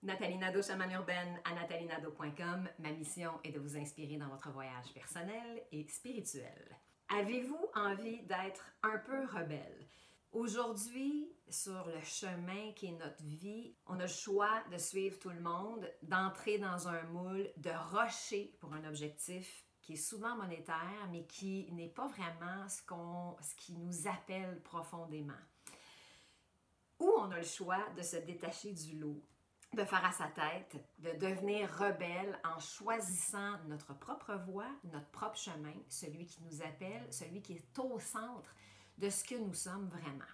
Nathalie Nadeau, chamane urbaine à nathalienado.com. Ma mission est de vous inspirer dans votre voyage personnel et spirituel. Avez-vous envie d'être un peu rebelle? Aujourd'hui, sur le chemin qui est notre vie, on a le choix de suivre tout le monde, d'entrer dans un moule, de rocher pour un objectif qui est souvent monétaire, mais qui n'est pas vraiment ce, qu'on, ce qui nous appelle profondément. Ou on a le choix de se détacher du lot, de faire à sa tête, de devenir rebelle en choisissant notre propre voie, notre propre chemin, celui qui nous appelle, celui qui est au centre de ce que nous sommes vraiment.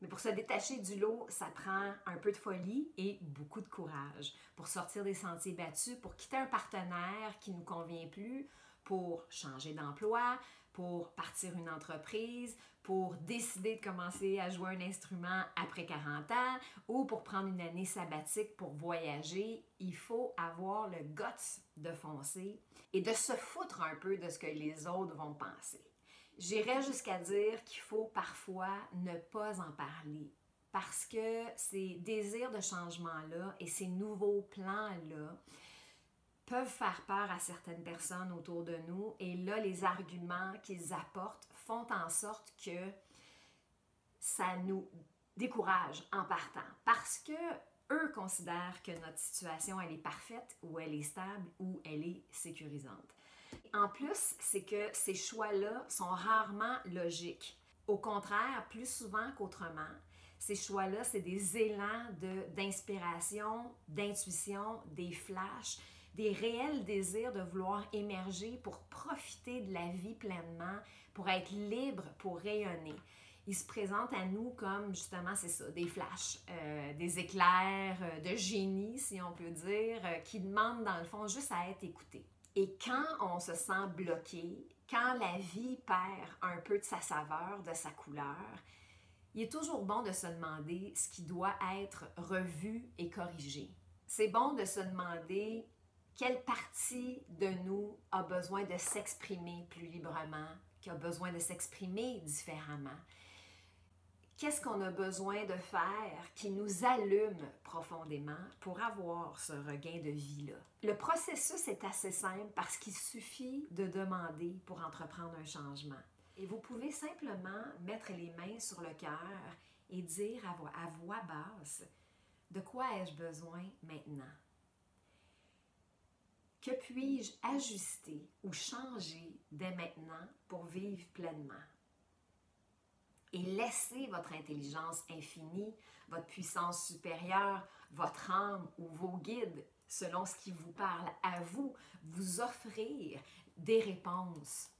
Mais pour se détacher du lot, ça prend un peu de folie et beaucoup de courage pour sortir des sentiers battus, pour quitter un partenaire qui ne nous convient plus, pour changer d'emploi, pour partir une entreprise, pour décider de commencer à jouer un instrument après 40 ans ou pour prendre une année sabbatique pour voyager, il faut avoir le guts de foncer et de se foutre un peu de ce que les autres vont penser. J'irais jusqu'à dire qu'il faut parfois ne pas en parler parce que ces désirs de changement-là et ces nouveaux plans-là peuvent faire peur à certaines personnes autour de nous et là, les arguments qu'ils apportent font en sorte que ça nous décourage en partant parce que eux considèrent que notre situation elle est parfaite ou elle est stable ou elle est sécurisante. En plus, c'est que ces choix-là sont rarement logiques. Au contraire, plus souvent qu'autrement, ces choix-là, c'est des élans d'inspiration, d'intuition, des flashs, des réels désirs de vouloir émerger pour profiter de la vie pleinement, pour être libre, pour rayonner. Ils se présentent à nous comme justement, c'est ça, des flashs, euh, des éclairs euh, de génie, si on peut dire, euh, qui demandent dans le fond juste à être écoutés. Et quand on se sent bloqué, quand la vie perd un peu de sa saveur, de sa couleur, il est toujours bon de se demander ce qui doit être revu et corrigé. C'est bon de se demander quelle partie de nous a besoin de s'exprimer plus librement, qui a besoin de s'exprimer différemment? Qu'est-ce qu'on a besoin de faire qui nous allume profondément pour avoir ce regain de vie-là? Le processus est assez simple parce qu'il suffit de demander pour entreprendre un changement. Et vous pouvez simplement mettre les mains sur le cœur et dire à voix, basse, de quoi ai-je besoin maintenant? Que puis-je ajuster ou changer dès maintenant pour vivre pleinement? et laissez votre intelligence infinie, votre puissance supérieure, votre âme ou vos guides, selon ce qui vous parle à vous, vous offrir des réponses.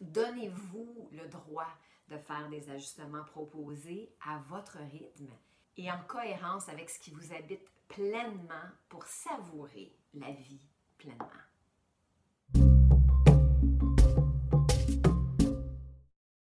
Donnez-vous le droit de faire des ajustements proposés à votre rythme et en cohérence avec ce qui vous habite pleinement pour savourer la vie pleinement.